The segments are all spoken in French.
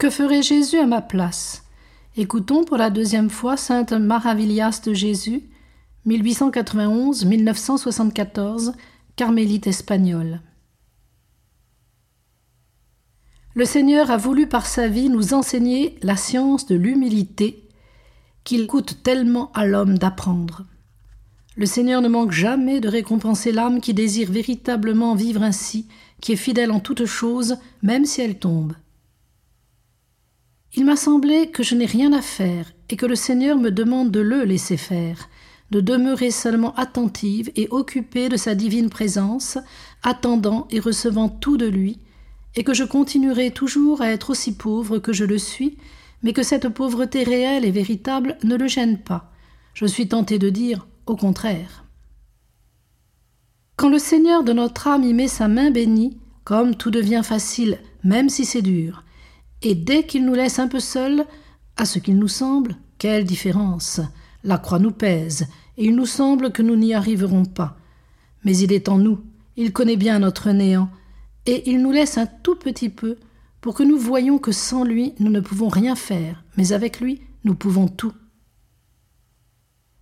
Que ferait Jésus à ma place? Écoutons pour la deuxième fois Sainte Maravillas de Jésus, 1891-1974, carmélite espagnole. Le Seigneur a voulu par sa vie nous enseigner la science de l'humilité qu'il coûte tellement à l'homme d'apprendre. Le Seigneur ne manque jamais de récompenser l'âme qui désire véritablement vivre ainsi, qui est fidèle en toutes choses, même si elle tombe. Il m'a semblé que je n'ai rien à faire et que le Seigneur me demande de le laisser faire, de demeurer seulement attentive et occupée de sa divine présence, attendant et recevant tout de lui, et que je continuerai toujours à être aussi pauvre que je le suis, mais que cette pauvreté réelle et véritable ne le gêne pas. Je suis tenté de dire au contraire. Quand le Seigneur de notre âme y met sa main bénie, comme tout devient facile, même si c'est dur, et dès qu'il nous laisse un peu seuls, à ce qu'il nous semble, quelle différence La croix nous pèse, et il nous semble que nous n'y arriverons pas. Mais il est en nous, il connaît bien notre néant, et il nous laisse un tout petit peu pour que nous voyions que sans lui nous ne pouvons rien faire, mais avec lui nous pouvons tout.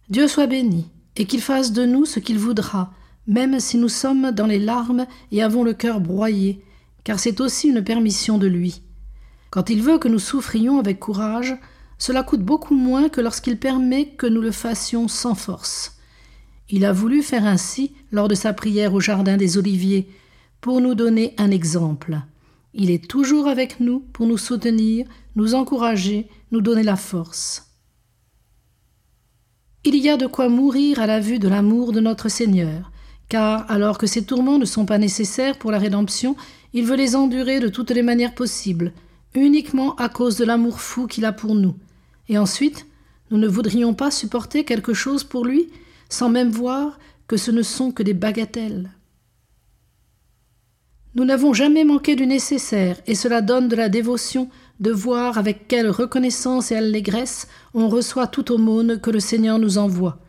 Dieu soit béni, et qu'il fasse de nous ce qu'il voudra, même si nous sommes dans les larmes et avons le cœur broyé, car c'est aussi une permission de lui. Quand il veut que nous souffrions avec courage, cela coûte beaucoup moins que lorsqu'il permet que nous le fassions sans force. Il a voulu faire ainsi lors de sa prière au Jardin des Oliviers, pour nous donner un exemple. Il est toujours avec nous pour nous soutenir, nous encourager, nous donner la force. Il y a de quoi mourir à la vue de l'amour de notre Seigneur, car alors que ces tourments ne sont pas nécessaires pour la rédemption, il veut les endurer de toutes les manières possibles, uniquement à cause de l'amour fou qu'il a pour nous. Et ensuite, nous ne voudrions pas supporter quelque chose pour lui, sans même voir que ce ne sont que des bagatelles. Nous n'avons jamais manqué du nécessaire, et cela donne de la dévotion de voir avec quelle reconnaissance et allégresse on reçoit toute aumône que le Seigneur nous envoie.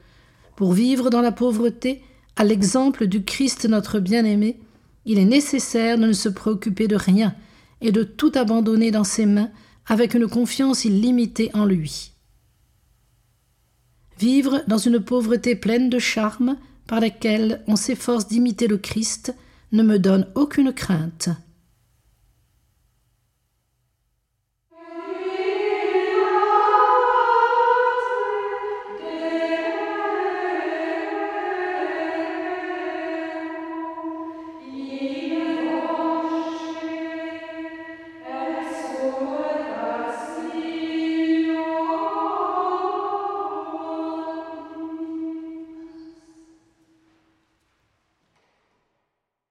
Pour vivre dans la pauvreté, à l'exemple du Christ notre bien-aimé, il est nécessaire de ne se préoccuper de rien et de tout abandonner dans ses mains avec une confiance illimitée en lui. Vivre dans une pauvreté pleine de charme par laquelle on s'efforce d'imiter le Christ, ne me donne aucune crainte.